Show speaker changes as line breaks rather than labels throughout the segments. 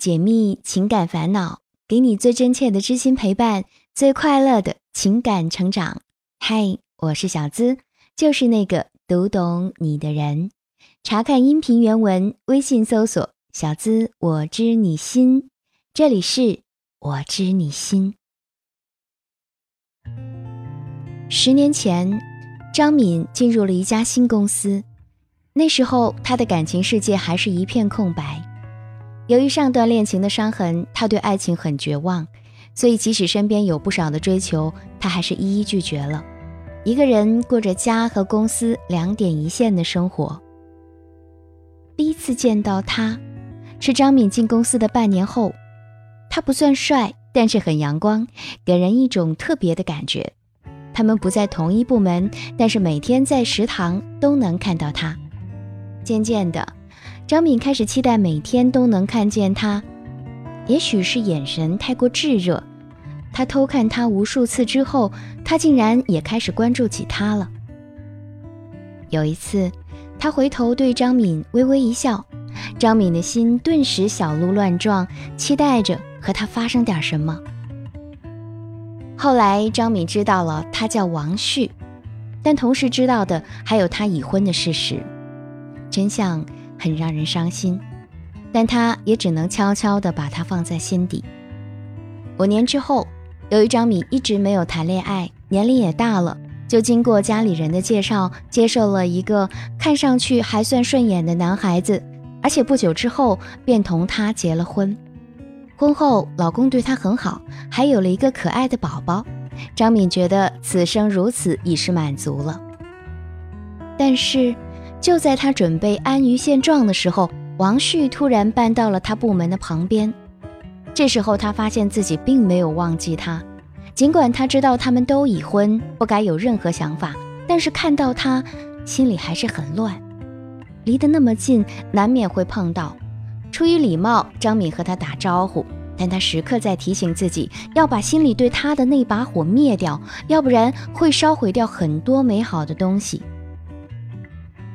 解密情感烦恼，给你最真切的知心陪伴，最快乐的情感成长。嗨，我是小资，就是那个读懂你的人。查看音频原文，微信搜索“小资我知你心”，这里是我知你心。十年前，张敏进入了一家新公司，那时候她的感情世界还是一片空白。由于上段恋情的伤痕，他对爱情很绝望，所以即使身边有不少的追求，他还是一一拒绝了。一个人过着家和公司两点一线的生活。第一次见到他，是张敏进公司的半年后。他不算帅，但是很阳光，给人一种特别的感觉。他们不在同一部门，但是每天在食堂都能看到他。渐渐的。张敏开始期待每天都能看见他，也许是眼神太过炙热，他偷看他无数次之后，他竟然也开始关注起他了。有一次，他回头对张敏微微一笑，张敏的心顿时小鹿乱撞，期待着和他发生点什么。后来，张敏知道了他叫王旭，但同时知道的还有他已婚的事实，真相。很让人伤心，但他也只能悄悄地把它放在心底。五年之后，由于张敏一直没有谈恋爱，年龄也大了，就经过家里人的介绍，接受了一个看上去还算顺眼的男孩子，而且不久之后便同他结了婚。婚后，老公对她很好，还有了一个可爱的宝宝。张敏觉得此生如此已是满足了，但是。就在他准备安于现状的时候，王旭突然搬到了他部门的旁边。这时候，他发现自己并没有忘记他，尽管他知道他们都已婚，不该有任何想法，但是看到他，心里还是很乱。离得那么近，难免会碰到。出于礼貌，张敏和他打招呼，但他时刻在提醒自己，要把心里对他的那把火灭掉，要不然会烧毁掉很多美好的东西。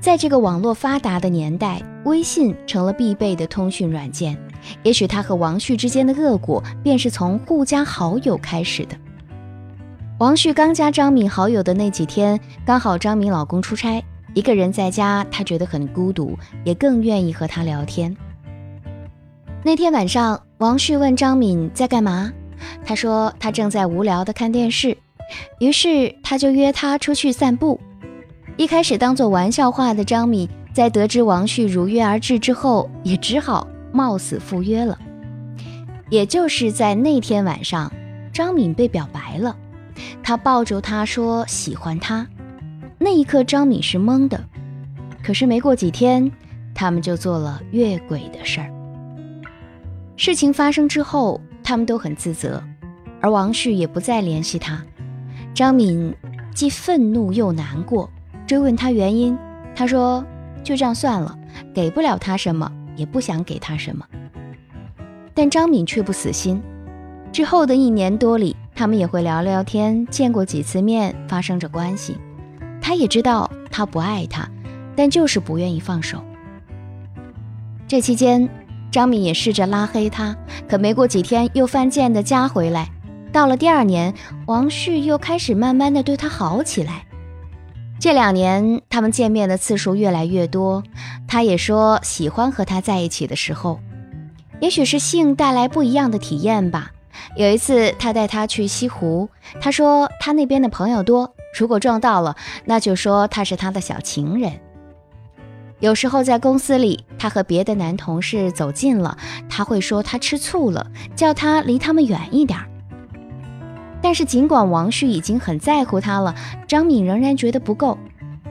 在这个网络发达的年代，微信成了必备的通讯软件。也许他和王旭之间的恶果，便是从互加好友开始的。王旭刚加张敏好友的那几天，刚好张敏老公出差，一个人在家，他觉得很孤独，也更愿意和他聊天。那天晚上，王旭问张敏在干嘛，他说他正在无聊的看电视，于是他就约他出去散步。一开始当做玩笑话的张敏，在得知王旭如约而至之后，也只好冒死赴约了。也就是在那天晚上，张敏被表白了，他抱住他说喜欢他。那一刻，张敏是懵的。可是没过几天，他们就做了越轨的事儿。事情发生之后，他们都很自责，而王旭也不再联系他。张敏既愤怒又难过。追问他原因，他说：“就这样算了，给不了他什么，也不想给他什么。”但张敏却不死心。之后的一年多里，他们也会聊聊天，见过几次面，发生着关系。他也知道他不爱他，但就是不愿意放手。这期间，张敏也试着拉黑他，可没过几天又犯贱的加回来。到了第二年，王旭又开始慢慢的对他好起来。这两年，他们见面的次数越来越多。他也说喜欢和他在一起的时候，也许是性带来不一样的体验吧。有一次，他带他去西湖，他说他那边的朋友多，如果撞到了，那就说他是他的小情人。有时候在公司里，他和别的男同事走近了，他会说他吃醋了，叫他离他们远一点。但是，尽管王旭已经很在乎他了，张敏仍然觉得不够。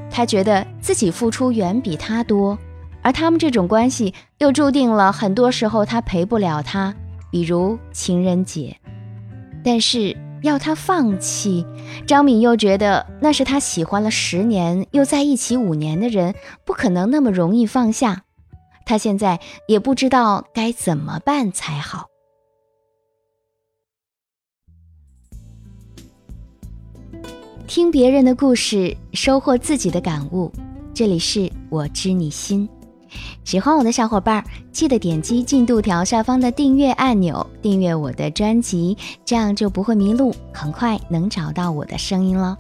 他觉得自己付出远比他多，而他们这种关系又注定了很多时候他陪不了他，比如情人节。但是要他放弃，张敏又觉得那是他喜欢了十年又在一起五年的人，不可能那么容易放下。他现在也不知道该怎么办才好。听别人的故事，收获自己的感悟。这里是我知你心。喜欢我的小伙伴，记得点击进度条下方的订阅按钮，订阅我的专辑，这样就不会迷路，很快能找到我的声音了。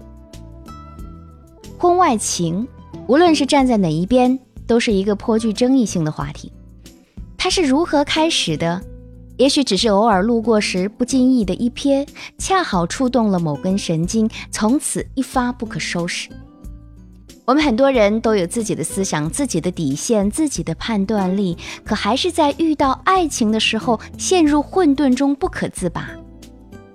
婚外情，无论是站在哪一边，都是一个颇具争议性的话题。它是如何开始的？也许只是偶尔路过时不经意的一瞥，恰好触动了某根神经，从此一发不可收拾。我们很多人都有自己的思想、自己的底线、自己的判断力，可还是在遇到爱情的时候陷入混沌中不可自拔。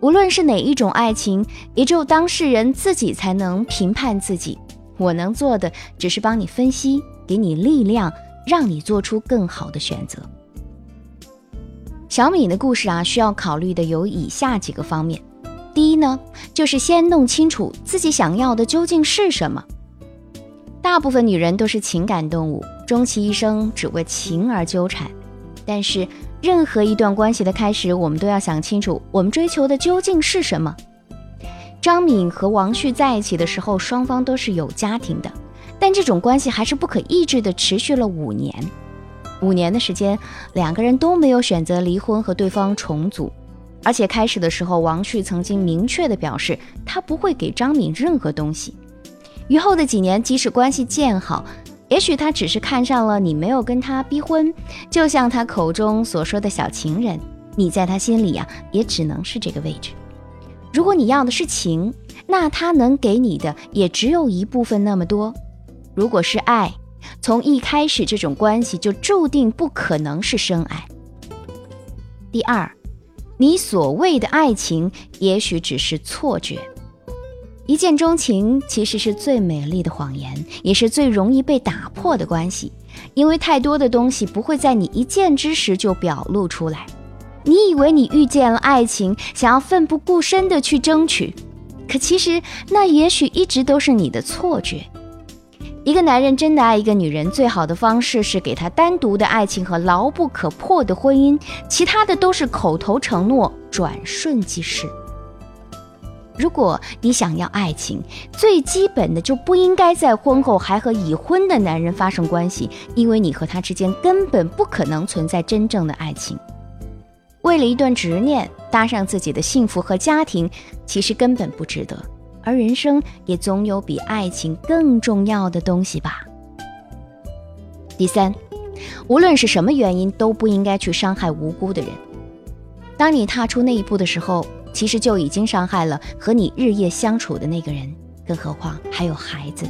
无论是哪一种爱情，也只有当事人自己才能评判自己。我能做的只是帮你分析，给你力量，让你做出更好的选择。小米的故事啊，需要考虑的有以下几个方面。第一呢，就是先弄清楚自己想要的究竟是什么。大部分女人都是情感动物，终其一生只为情而纠缠。但是，任何一段关系的开始，我们都要想清楚，我们追求的究竟是什么。张敏和王旭在一起的时候，双方都是有家庭的，但这种关系还是不可抑制的持续了五年。五年的时间，两个人都没有选择离婚和对方重组，而且开始的时候，王旭曾经明确的表示他不会给张敏任何东西。于后的几年，即使关系渐好，也许他只是看上了你没有跟他逼婚，就像他口中所说的小情人，你在他心里呀，也只能是这个位置。如果你要的是情，那他能给你的也只有一部分那么多。如果是爱，从一开始，这种关系就注定不可能是深爱。第二，你所谓的爱情，也许只是错觉。一见钟情其实是最美丽的谎言，也是最容易被打破的关系。因为太多的东西不会在你一见之时就表露出来。你以为你遇见了爱情，想要奋不顾身的去争取，可其实那也许一直都是你的错觉。一个男人真的爱一个女人，最好的方式是给她单独的爱情和牢不可破的婚姻，其他的都是口头承诺，转瞬即逝。如果你想要爱情，最基本的就不应该在婚后还和已婚的男人发生关系，因为你和他之间根本不可能存在真正的爱情。为了一段执念搭上自己的幸福和家庭，其实根本不值得。而人生也总有比爱情更重要的东西吧。第三，无论是什么原因，都不应该去伤害无辜的人。当你踏出那一步的时候，其实就已经伤害了和你日夜相处的那个人，更何况还有孩子。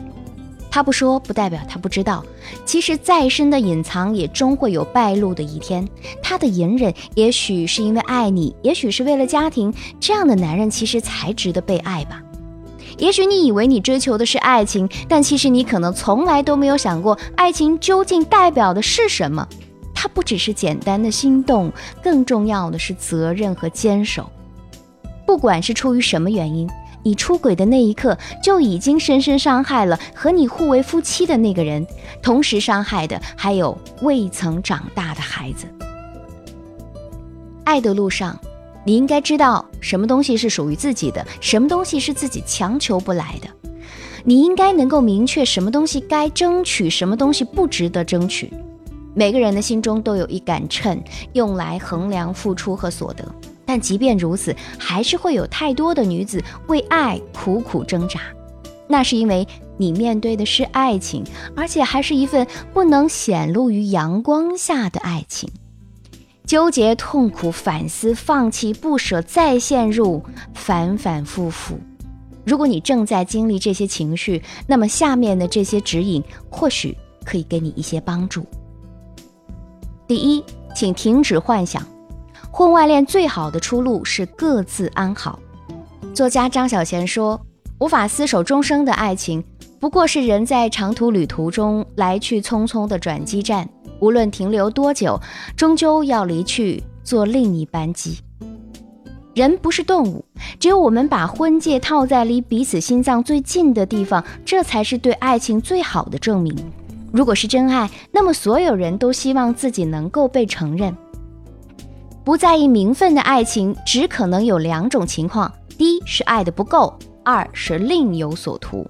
他不说，不代表他不知道。其实再深的隐藏，也终会有败露的一天。他的隐忍，也许是因为爱你，也许是为了家庭。这样的男人，其实才值得被爱吧。也许你以为你追求的是爱情，但其实你可能从来都没有想过，爱情究竟代表的是什么。它不只是简单的心动，更重要的是责任和坚守。不管是出于什么原因，你出轨的那一刻就已经深深伤害了和你互为夫妻的那个人，同时伤害的还有未曾长大的孩子。爱的路上。你应该知道什么东西是属于自己的，什么东西是自己强求不来的。你应该能够明确什么东西该争取，什么东西不值得争取。每个人的心中都有一杆秤，用来衡量付出和所得。但即便如此，还是会有太多的女子为爱苦苦挣扎。那是因为你面对的是爱情，而且还是一份不能显露于阳光下的爱情。纠结、痛苦、反思、放弃、不舍，再陷入，反反复复。如果你正在经历这些情绪，那么下面的这些指引或许可以给你一些帮助。第一，请停止幻想，婚外恋最好的出路是各自安好。作家张小娴说：“无法厮守终生的爱情，不过是人在长途旅途中来去匆匆的转机站。”无论停留多久，终究要离去，坐另一班机。人不是动物，只有我们把婚戒套在离彼此心脏最近的地方，这才是对爱情最好的证明。如果是真爱，那么所有人都希望自己能够被承认。不在意名分的爱情，只可能有两种情况：第一是爱的不够，二是另有所图。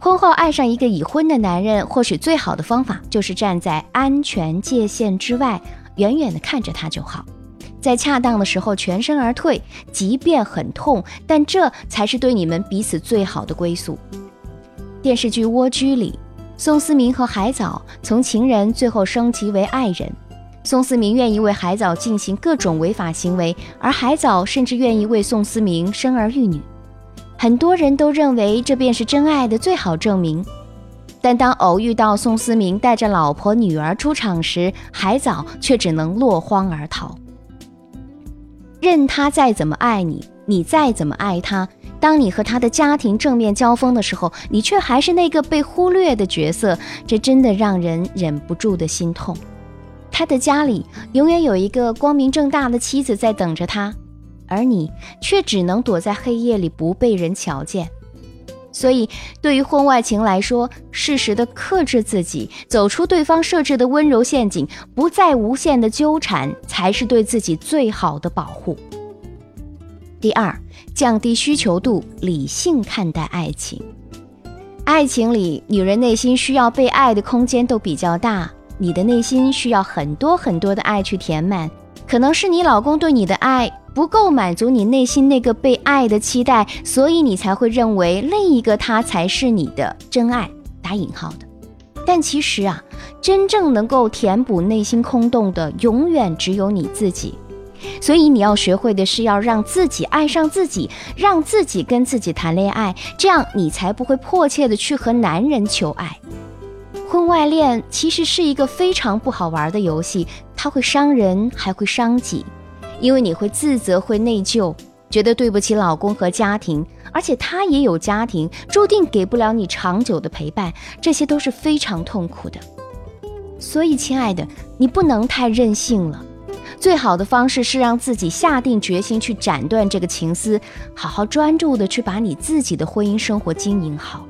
婚后爱上一个已婚的男人，或许最好的方法就是站在安全界限之外，远远的看着他就好，在恰当的时候全身而退，即便很痛，但这才是对你们彼此最好的归宿。电视剧《蜗居》里，宋思明和海藻从情人最后升级为爱人，宋思明愿意为海藻进行各种违法行为，而海藻甚至愿意为宋思明生儿育女。很多人都认为这便是真爱的最好证明，但当偶遇到宋思明带着老婆女儿出场时，海藻却只能落荒而逃。任他再怎么爱你，你再怎么爱他，当你和他的家庭正面交锋的时候，你却还是那个被忽略的角色，这真的让人忍不住的心痛。他的家里永远有一个光明正大的妻子在等着他。而你却只能躲在黑夜里不被人瞧见，所以对于婚外情来说，适时的克制自己，走出对方设置的温柔陷阱，不再无限的纠缠，才是对自己最好的保护。第二，降低需求度，理性看待爱情。爱情里，女人内心需要被爱的空间都比较大，你的内心需要很多很多的爱去填满，可能是你老公对你的爱。不够满足你内心那个被爱的期待，所以你才会认为另一个他才是你的真爱（打引号的）。但其实啊，真正能够填补内心空洞的，永远只有你自己。所以你要学会的是要让自己爱上自己，让自己跟自己谈恋爱，这样你才不会迫切的去和男人求爱。婚外恋其实是一个非常不好玩的游戏，它会伤人，还会伤己。因为你会自责，会内疚，觉得对不起老公和家庭，而且他也有家庭，注定给不了你长久的陪伴，这些都是非常痛苦的。所以，亲爱的，你不能太任性了。最好的方式是让自己下定决心去斩断这个情丝，好好专注的去把你自己的婚姻生活经营好。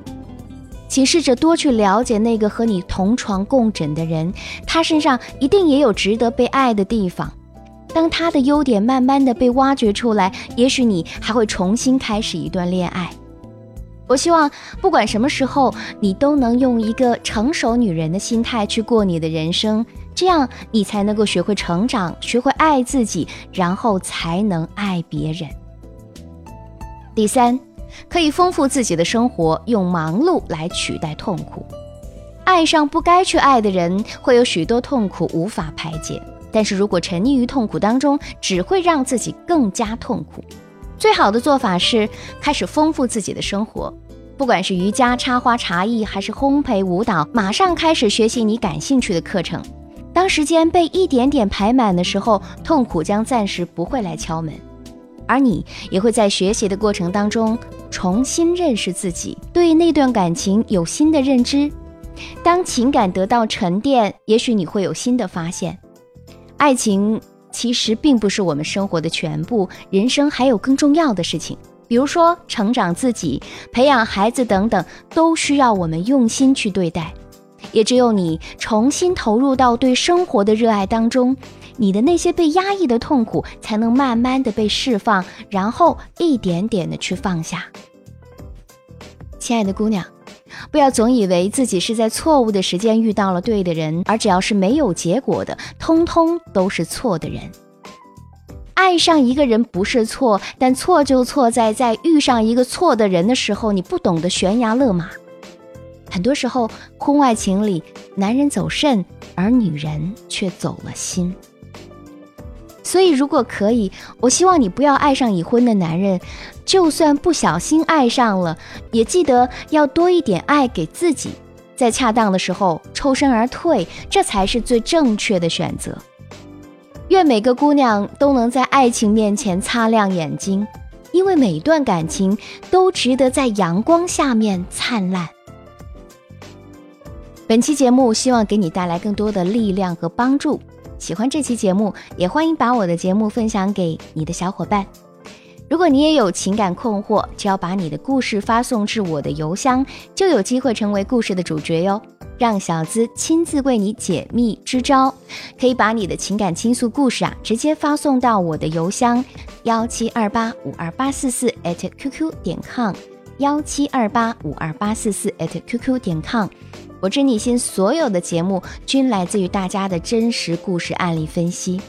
请试着多去了解那个和你同床共枕的人，他身上一定也有值得被爱的地方。当他的优点慢慢的被挖掘出来，也许你还会重新开始一段恋爱。我希望不管什么时候，你都能用一个成熟女人的心态去过你的人生，这样你才能够学会成长，学会爱自己，然后才能爱别人。第三，可以丰富自己的生活，用忙碌来取代痛苦。爱上不该去爱的人，会有许多痛苦无法排解。但是如果沉溺于痛苦当中，只会让自己更加痛苦。最好的做法是开始丰富自己的生活，不管是瑜伽、插花、茶艺，还是烘焙、舞蹈，马上开始学习你感兴趣的课程。当时间被一点点排满的时候，痛苦将暂时不会来敲门，而你也会在学习的过程当中重新认识自己，对那段感情有新的认知。当情感得到沉淀，也许你会有新的发现。爱情其实并不是我们生活的全部，人生还有更重要的事情，比如说成长自己、培养孩子等等，都需要我们用心去对待。也只有你重新投入到对生活的热爱当中，你的那些被压抑的痛苦才能慢慢的被释放，然后一点点的去放下。亲爱的姑娘。不要总以为自己是在错误的时间遇到了对的人，而只要是没有结果的，通通都是错的人。爱上一个人不是错，但错就错在在遇上一个错的人的时候，你不懂得悬崖勒马。很多时候，婚外情里，男人走肾，而女人却走了心。所以，如果可以，我希望你不要爱上已婚的男人。就算不小心爱上了，也记得要多一点爱给自己，在恰当的时候抽身而退，这才是最正确的选择。愿每个姑娘都能在爱情面前擦亮眼睛，因为每段感情都值得在阳光下面灿烂。本期节目希望给你带来更多的力量和帮助。喜欢这期节目，也欢迎把我的节目分享给你的小伙伴。如果你也有情感困惑，只要把你的故事发送至我的邮箱，就有机会成为故事的主角哟。让小资亲自为你解密支招，可以把你的情感倾诉故事啊，直接发送到我的邮箱幺七二八五二八四四 at qq 点 com。幺七二八五二八四四 @QQ 点 com。我知你心所有的节目均来自于大家的真实故事案例分析。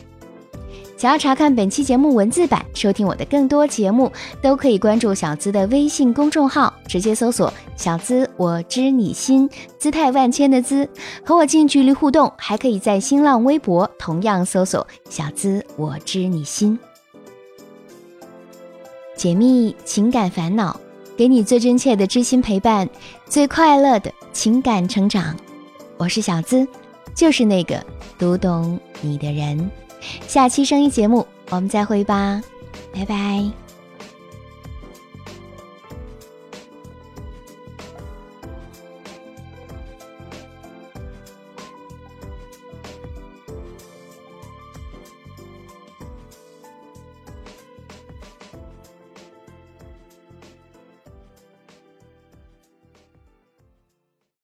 想要查看本期节目文字版，收听我的更多节目，都可以关注小资的微信公众号，直接搜索“小资我知你心”，姿态万千的“资”，和我近距离互动。还可以在新浪微博同样搜索“小资我知你心”，解密情感烦恼，给你最真切的知心陪伴，最快乐的情感成长。我是小资，就是那个读懂你的人。下期声音节目，我们再会吧，拜拜。